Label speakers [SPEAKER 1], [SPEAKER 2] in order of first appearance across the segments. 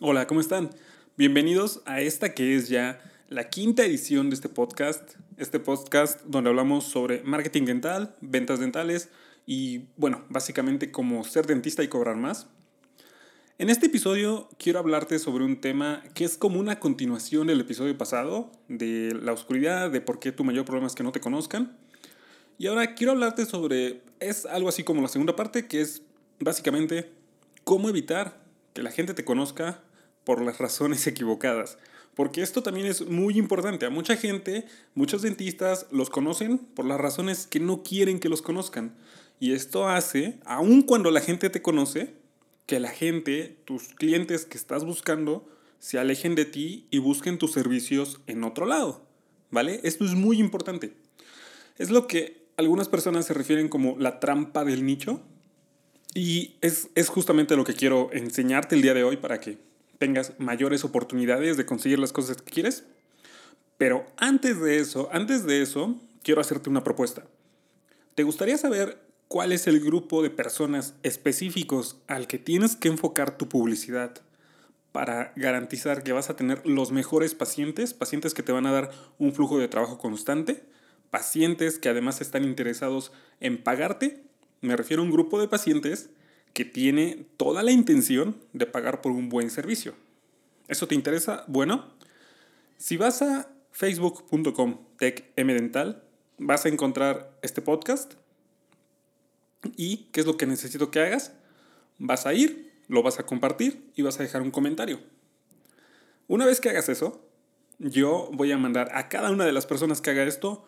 [SPEAKER 1] Hola, ¿cómo están? Bienvenidos a esta que es ya la quinta edición de este podcast. Este podcast donde hablamos sobre marketing dental, ventas dentales y, bueno, básicamente cómo ser dentista y cobrar más. En este episodio quiero hablarte sobre un tema que es como una continuación del episodio pasado, de la oscuridad, de por qué tu mayor problema es que no te conozcan. Y ahora quiero hablarte sobre, es algo así como la segunda parte, que es básicamente cómo evitar que la gente te conozca por las razones equivocadas. Porque esto también es muy importante. A mucha gente, muchos dentistas los conocen por las razones que no quieren que los conozcan. Y esto hace, aun cuando la gente te conoce, que la gente, tus clientes que estás buscando, se alejen de ti y busquen tus servicios en otro lado. ¿Vale? Esto es muy importante. Es lo que algunas personas se refieren como la trampa del nicho. Y es, es justamente lo que quiero enseñarte el día de hoy para que tengas mayores oportunidades de conseguir las cosas que quieres. Pero antes de eso, antes de eso, quiero hacerte una propuesta. ¿Te gustaría saber cuál es el grupo de personas específicos al que tienes que enfocar tu publicidad para garantizar que vas a tener los mejores pacientes, pacientes que te van a dar un flujo de trabajo constante, pacientes que además están interesados en pagarte? Me refiero a un grupo de pacientes que tiene toda la intención de pagar por un buen servicio. ¿Eso te interesa? Bueno, si vas a facebook.com techmdental, vas a encontrar este podcast. ¿Y qué es lo que necesito que hagas? Vas a ir, lo vas a compartir y vas a dejar un comentario. Una vez que hagas eso, yo voy a mandar a cada una de las personas que haga esto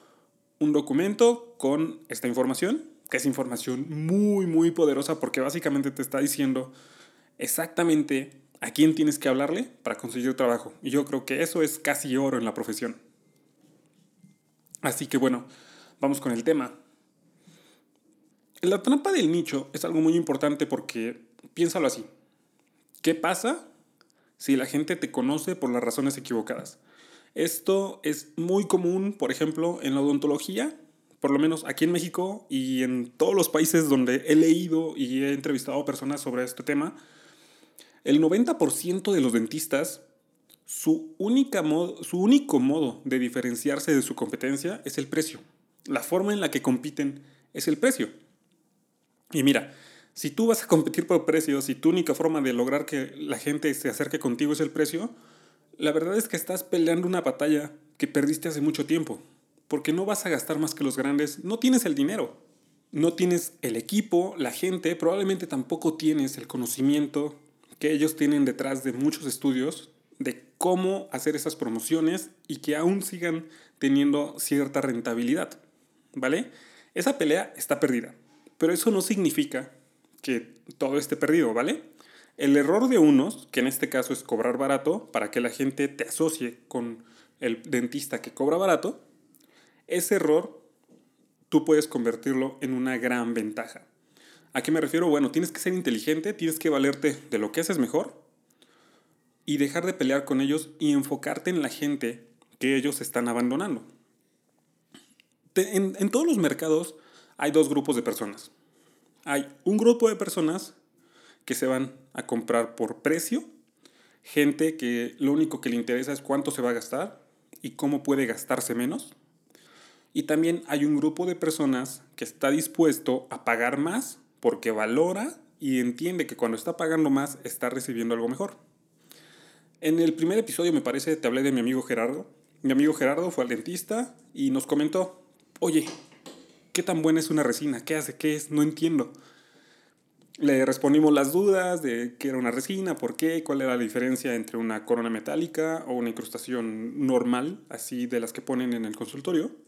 [SPEAKER 1] un documento con esta información que es información muy, muy poderosa porque básicamente te está diciendo exactamente a quién tienes que hablarle para conseguir trabajo. Y yo creo que eso es casi oro en la profesión. Así que bueno, vamos con el tema. La trampa del nicho es algo muy importante porque piénsalo así. ¿Qué pasa si la gente te conoce por las razones equivocadas? Esto es muy común, por ejemplo, en la odontología por lo menos aquí en México y en todos los países donde he leído y he entrevistado personas sobre este tema, el 90% de los dentistas, su, única su único modo de diferenciarse de su competencia es el precio. La forma en la que compiten es el precio. Y mira, si tú vas a competir por precio, si tu única forma de lograr que la gente se acerque contigo es el precio, la verdad es que estás peleando una batalla que perdiste hace mucho tiempo porque no vas a gastar más que los grandes, no tienes el dinero, no tienes el equipo, la gente, probablemente tampoco tienes el conocimiento que ellos tienen detrás de muchos estudios de cómo hacer esas promociones y que aún sigan teniendo cierta rentabilidad, ¿vale? Esa pelea está perdida, pero eso no significa que todo esté perdido, ¿vale? El error de unos, que en este caso es cobrar barato para que la gente te asocie con el dentista que cobra barato, ese error tú puedes convertirlo en una gran ventaja. ¿A qué me refiero? Bueno, tienes que ser inteligente, tienes que valerte de lo que haces mejor y dejar de pelear con ellos y enfocarte en la gente que ellos están abandonando. En, en todos los mercados hay dos grupos de personas. Hay un grupo de personas que se van a comprar por precio, gente que lo único que le interesa es cuánto se va a gastar y cómo puede gastarse menos. Y también hay un grupo de personas que está dispuesto a pagar más porque valora y entiende que cuando está pagando más está recibiendo algo mejor. En el primer episodio, me parece, te hablé de mi amigo Gerardo. Mi amigo Gerardo fue al dentista y nos comentó, oye, ¿qué tan buena es una resina? ¿Qué hace? ¿Qué es? No entiendo. Le respondimos las dudas de qué era una resina, por qué, cuál era la diferencia entre una corona metálica o una incrustación normal, así de las que ponen en el consultorio.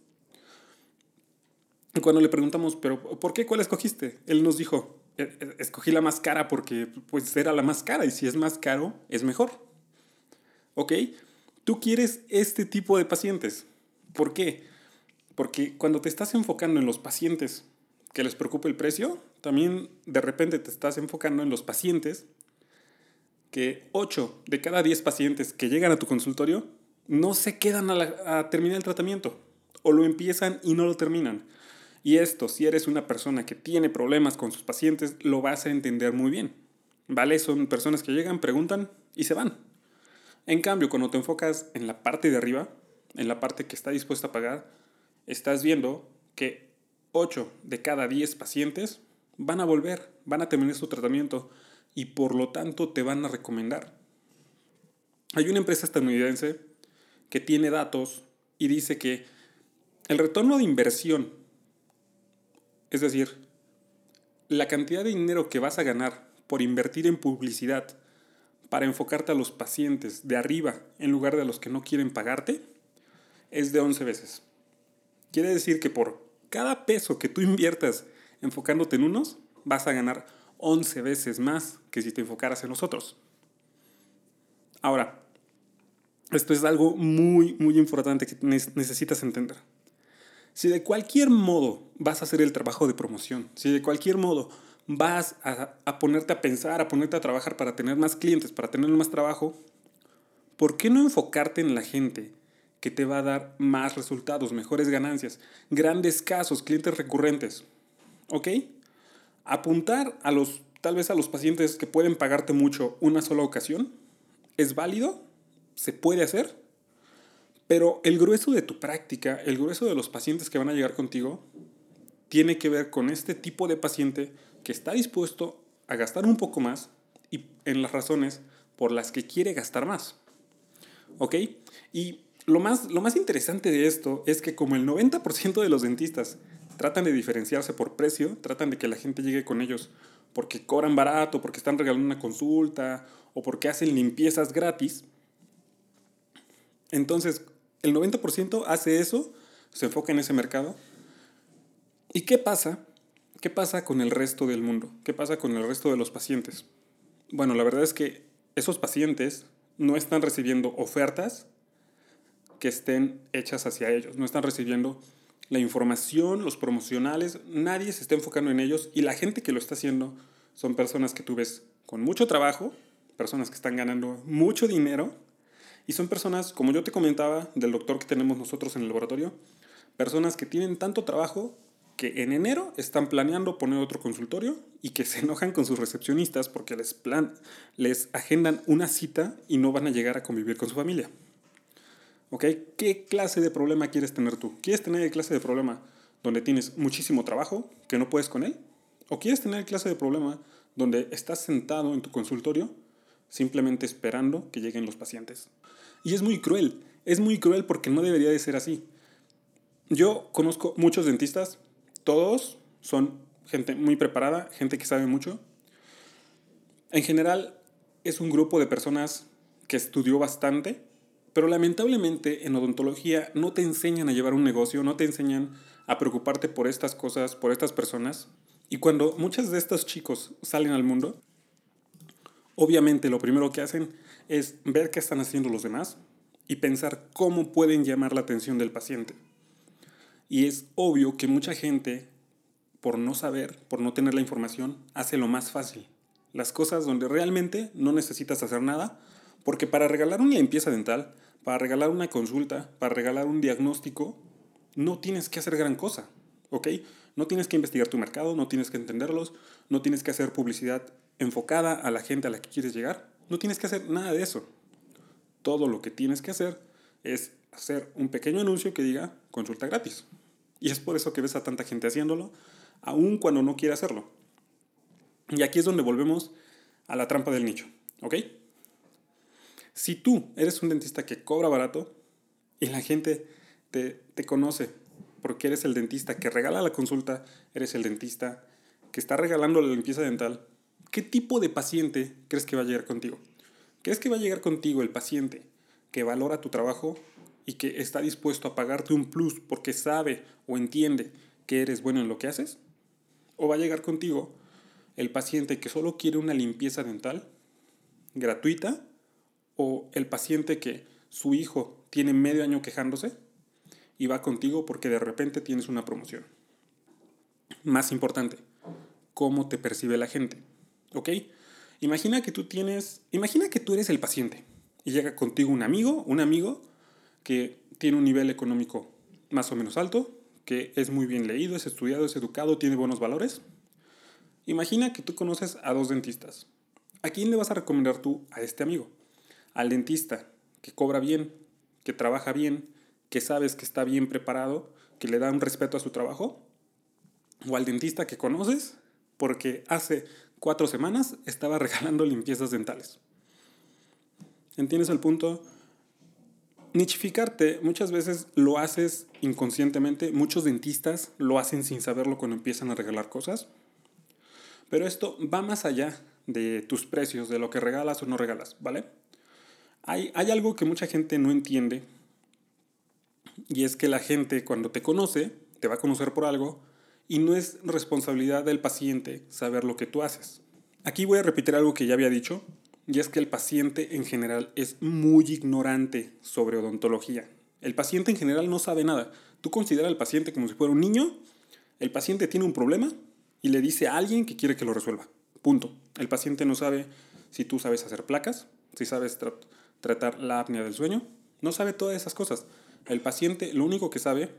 [SPEAKER 1] Cuando le preguntamos, pero ¿por qué cuál escogiste? Él nos dijo, e, e, escogí la más cara porque pues era la más cara y si es más caro es mejor. ¿Ok? Tú quieres este tipo de pacientes. ¿Por qué? Porque cuando te estás enfocando en los pacientes que les preocupa el precio, también de repente te estás enfocando en los pacientes que 8 de cada 10 pacientes que llegan a tu consultorio no se quedan a, a terminar el tratamiento o lo empiezan y no lo terminan. Y esto, si eres una persona que tiene problemas con sus pacientes, lo vas a entender muy bien. ¿Vale? Son personas que llegan, preguntan y se van. En cambio, cuando te enfocas en la parte de arriba, en la parte que está dispuesta a pagar, estás viendo que 8 de cada 10 pacientes van a volver, van a terminar su tratamiento y por lo tanto te van a recomendar. Hay una empresa estadounidense que tiene datos y dice que el retorno de inversión, es decir, la cantidad de dinero que vas a ganar por invertir en publicidad para enfocarte a los pacientes de arriba en lugar de a los que no quieren pagarte, es de 11 veces. Quiere decir que por cada peso que tú inviertas enfocándote en unos, vas a ganar 11 veces más que si te enfocaras en los otros. Ahora, esto es algo muy, muy importante que necesitas entender. Si de cualquier modo vas a hacer el trabajo de promoción, si de cualquier modo vas a, a, ponerte a pensar, a ponerte a trabajar para tener más clientes, para tener más trabajo, ¿por qué no enfocarte en la gente que te va a dar más resultados, mejores ganancias, grandes casos, clientes recurrentes? ¿Ok? Apuntar a los, tal vez a los pacientes que pueden pagarte mucho una sola ocasión, ¿es válido? ¿Se puede hacer? Pero el grueso de tu práctica, el grueso de los pacientes que van a llegar contigo, tiene que ver con este tipo de paciente que está dispuesto a gastar un poco más y en las razones por las que quiere gastar más. ¿Ok? Y lo más, lo más interesante de esto es que como el 90% de los dentistas tratan de diferenciarse por precio, tratan de que la gente llegue con ellos porque cobran barato, porque están regalando una consulta o porque hacen limpiezas gratis. Entonces, el 90% hace eso, se enfoca en ese mercado. ¿Y qué pasa? ¿Qué pasa con el resto del mundo? ¿Qué pasa con el resto de los pacientes? Bueno, la verdad es que esos pacientes no están recibiendo ofertas que estén hechas hacia ellos, no están recibiendo la información, los promocionales, nadie se está enfocando en ellos y la gente que lo está haciendo son personas que tú ves con mucho trabajo, personas que están ganando mucho dinero y son personas, como yo te comentaba, del doctor que tenemos nosotros en el laboratorio, personas que tienen tanto trabajo que en enero están planeando poner otro consultorio y que se enojan con sus recepcionistas porque les, plan, les agendan una cita y no van a llegar a convivir con su familia. ¿Ok? ¿Qué clase de problema quieres tener tú? ¿Quieres tener el clase de problema donde tienes muchísimo trabajo que no puedes con él? ¿O quieres tener el clase de problema donde estás sentado en tu consultorio simplemente esperando que lleguen los pacientes? Y es muy cruel, es muy cruel porque no debería de ser así. Yo conozco muchos dentistas, todos son gente muy preparada, gente que sabe mucho. En general es un grupo de personas que estudió bastante, pero lamentablemente en odontología no te enseñan a llevar un negocio, no te enseñan a preocuparte por estas cosas, por estas personas. Y cuando muchos de estos chicos salen al mundo, obviamente lo primero que hacen es ver qué están haciendo los demás y pensar cómo pueden llamar la atención del paciente. Y es obvio que mucha gente, por no saber, por no tener la información, hace lo más fácil. Las cosas donde realmente no necesitas hacer nada, porque para regalar una limpieza dental, para regalar una consulta, para regalar un diagnóstico, no tienes que hacer gran cosa, ¿ok? No tienes que investigar tu mercado, no tienes que entenderlos, no tienes que hacer publicidad enfocada a la gente a la que quieres llegar. No tienes que hacer nada de eso. Todo lo que tienes que hacer es hacer un pequeño anuncio que diga consulta gratis. Y es por eso que ves a tanta gente haciéndolo, aun cuando no quiere hacerlo. Y aquí es donde volvemos a la trampa del nicho, ¿ok? Si tú eres un dentista que cobra barato y la gente te, te conoce porque eres el dentista que regala la consulta, eres el dentista que está regalando la limpieza dental, ¿Qué tipo de paciente crees que va a llegar contigo? ¿Crees que va a llegar contigo el paciente que valora tu trabajo y que está dispuesto a pagarte un plus porque sabe o entiende que eres bueno en lo que haces? ¿O va a llegar contigo el paciente que solo quiere una limpieza dental gratuita? ¿O el paciente que su hijo tiene medio año quejándose y va contigo porque de repente tienes una promoción? Más importante, ¿cómo te percibe la gente? ¿Ok? Imagina que tú tienes, imagina que tú eres el paciente y llega contigo un amigo, un amigo que tiene un nivel económico más o menos alto, que es muy bien leído, es estudiado, es educado, tiene buenos valores. Imagina que tú conoces a dos dentistas, ¿A quién le vas a recomendar tú a este amigo? Al dentista, que cobra bien, que trabaja bien, que sabes que está bien preparado, que le da un respeto a su trabajo? ¿O al dentista que conoces porque hace cuatro semanas estaba regalando limpiezas dentales? ¿Entiendes el punto? Nichificarte muchas veces lo haces inconscientemente, muchos dentistas lo hacen sin saberlo cuando empiezan a regalar cosas, pero esto va más allá de tus precios, de lo que regalas o no regalas, ¿vale? Hay, hay algo que mucha gente no entiende y es que la gente cuando te conoce, te va a conocer por algo y no es responsabilidad del paciente saber lo que tú haces. Aquí voy a repetir algo que ya había dicho, y es que el paciente en general es muy ignorante sobre odontología. El paciente en general no sabe nada. Tú consideras al paciente como si fuera un niño, el paciente tiene un problema y le dice a alguien que quiere que lo resuelva. Punto. El paciente no sabe si tú sabes hacer placas, si sabes tratar la apnea del sueño, no sabe todas esas cosas. El paciente lo único que sabe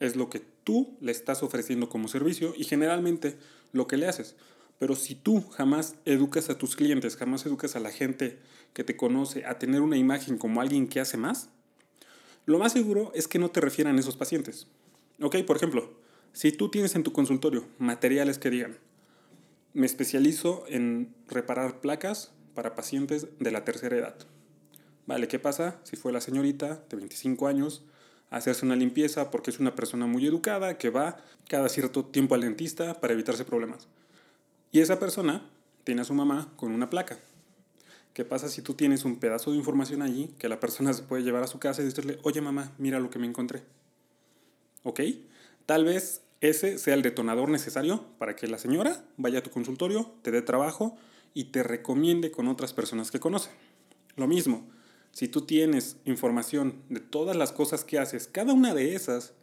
[SPEAKER 1] es lo que tú le estás ofreciendo como servicio y generalmente lo que le haces. Pero si tú jamás educas a tus clientes, jamás educas a la gente que te conoce a tener una imagen como alguien que hace más, lo más seguro es que no te refieran esos pacientes. Ok, por ejemplo, si tú tienes en tu consultorio materiales que digan, me especializo en reparar placas para pacientes de la tercera edad. Vale, ¿qué pasa si fue la señorita de 25 años hacerse una limpieza porque es una persona muy educada que va cada cierto tiempo al dentista para evitarse problemas? Y esa persona tiene a su mamá con una placa. ¿Qué pasa si tú tienes un pedazo de información allí que la persona se puede llevar a su casa y decirle, oye mamá, mira lo que me encontré? ¿Ok? Tal vez ese sea el detonador necesario para que la señora vaya a tu consultorio, te dé trabajo y te recomiende con otras personas que conoce. Lo mismo, si tú tienes información de todas las cosas que haces, cada una de esas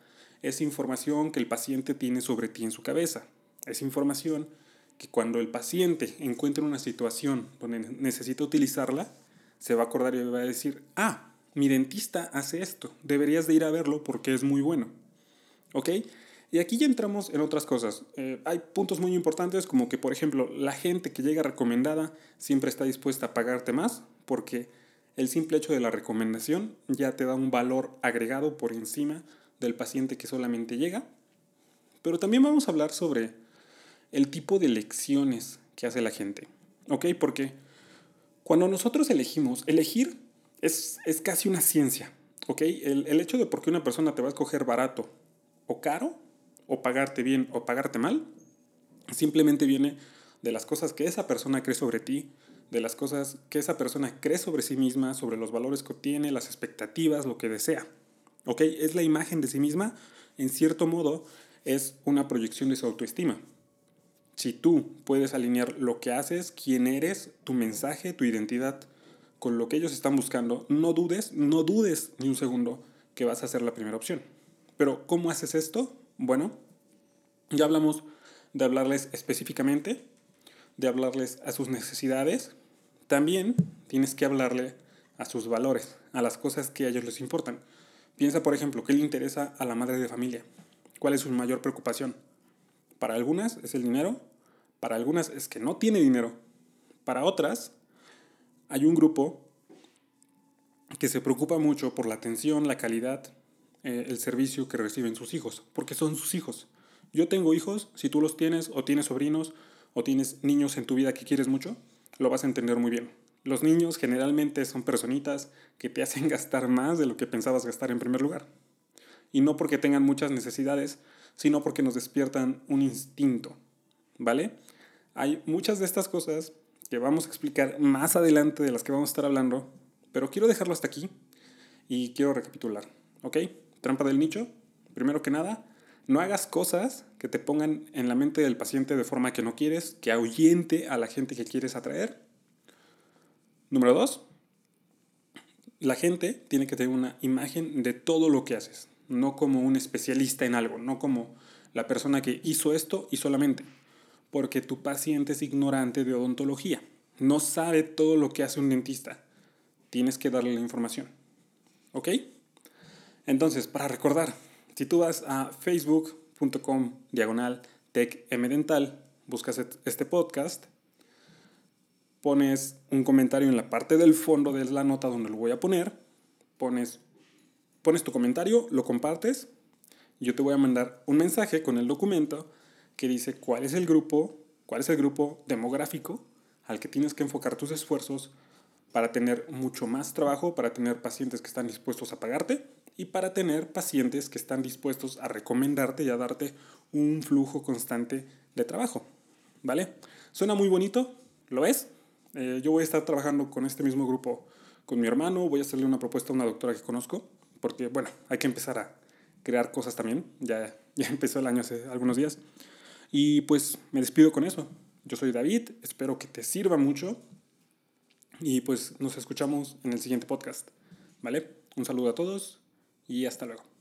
[SPEAKER 1] es información que el paciente tiene sobre ti en su cabeza. Es información que cuando el paciente encuentre una situación donde necesita utilizarla, se va a acordar y va a decir, ah, mi dentista hace esto, deberías de ir a verlo porque es muy bueno. ¿Ok? Y aquí ya entramos en otras cosas. Eh, hay puntos muy importantes como que, por ejemplo, la gente que llega recomendada siempre está dispuesta a pagarte más porque el simple hecho de la recomendación ya te da un valor agregado por encima del paciente que solamente llega. Pero también vamos a hablar sobre el tipo de elecciones que hace la gente. ¿Ok? Porque cuando nosotros elegimos, elegir es, es casi una ciencia. ¿Ok? El, el hecho de por qué una persona te va a escoger barato o caro, o pagarte bien o pagarte mal, simplemente viene de las cosas que esa persona cree sobre ti, de las cosas que esa persona cree sobre sí misma, sobre los valores que obtiene, las expectativas, lo que desea. ¿Ok? Es la imagen de sí misma, en cierto modo, es una proyección de su autoestima. Si tú puedes alinear lo que haces, quién eres, tu mensaje, tu identidad con lo que ellos están buscando, no dudes, no dudes ni un segundo que vas a ser la primera opción. Pero ¿cómo haces esto? Bueno, ya hablamos de hablarles específicamente, de hablarles a sus necesidades. También tienes que hablarle a sus valores, a las cosas que a ellos les importan. Piensa, por ejemplo, qué le interesa a la madre de familia, cuál es su mayor preocupación, para algunas es el dinero, para algunas es que no tiene dinero, para otras hay un grupo que se preocupa mucho por la atención, la calidad, eh, el servicio que reciben sus hijos, porque son sus hijos. Yo tengo hijos, si tú los tienes o tienes sobrinos o tienes niños en tu vida que quieres mucho, lo vas a entender muy bien. Los niños generalmente son personitas que te hacen gastar más de lo que pensabas gastar en primer lugar. Y no porque tengan muchas necesidades, sino porque nos despiertan un instinto, ¿vale? Hay muchas de estas cosas que vamos a explicar más adelante de las que vamos a estar hablando, pero quiero dejarlo hasta aquí y quiero recapitular, ¿ok? Trampa del nicho, primero que nada, no hagas cosas que te pongan en la mente del paciente de forma que no quieres, que ahuyente a la gente que quieres atraer. Número dos, la gente tiene que tener una imagen de todo lo que haces no como un especialista en algo, no como la persona que hizo esto y solamente, porque tu paciente es ignorante de odontología, no sabe todo lo que hace un dentista. Tienes que darle la información. ¿Ok? Entonces, para recordar, si tú vas a facebook.com diagonal techmdental, buscas este podcast, pones un comentario en la parte del fondo de la nota donde lo voy a poner, pones, pones tu comentario, lo compartes, yo te voy a mandar un mensaje con el documento que dice cuál es el grupo, cuál es el grupo demográfico al que tienes que enfocar tus esfuerzos para tener mucho más trabajo, para tener pacientes que están dispuestos a pagarte y para tener pacientes que están dispuestos a recomendarte y a darte un flujo constante de trabajo. ¿Vale? Suena muy bonito, ¿lo es? Eh, yo voy a estar trabajando con este mismo grupo con mi hermano, voy a hacerle una propuesta a una doctora que conozco, porque bueno, hay que empezar a crear cosas también, ya, ya empezó el año hace algunos días. Y pues me despido con eso. Yo soy David, espero que te sirva mucho y pues nos escuchamos en el siguiente podcast. ¿Vale? Un saludo a todos y hasta luego.